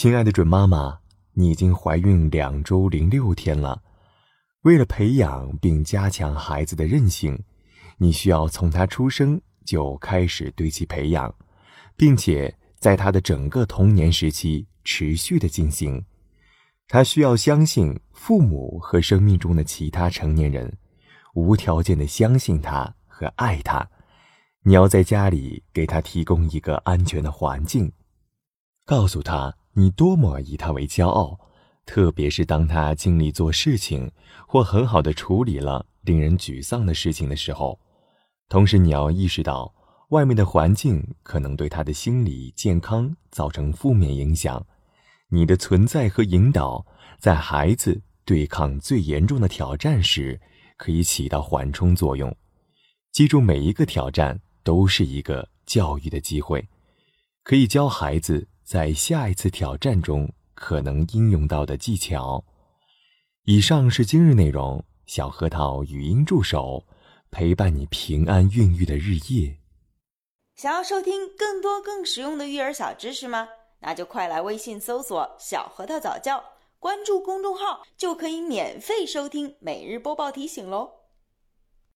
亲爱的准妈妈，你已经怀孕两周零六天了。为了培养并加强孩子的韧性，你需要从他出生就开始对其培养，并且在他的整个童年时期持续的进行。他需要相信父母和生命中的其他成年人，无条件的相信他和爱他。你要在家里给他提供一个安全的环境，告诉他你多么以他为骄傲，特别是当他尽力做事情或很好的处理了令人沮丧的事情的时候。同时，你要意识到外面的环境可能对他的心理健康造成负面影响。你的存在和引导，在孩子对抗最严重的挑战时，可以起到缓冲作用。记住，每一个挑战。都是一个教育的机会，可以教孩子在下一次挑战中可能应用到的技巧。以上是今日内容，小核桃语音助手陪伴你平安孕育的日夜。想要收听更多更实用的育儿小知识吗？那就快来微信搜索“小核桃早教”，关注公众号就可以免费收听每日播报提醒喽。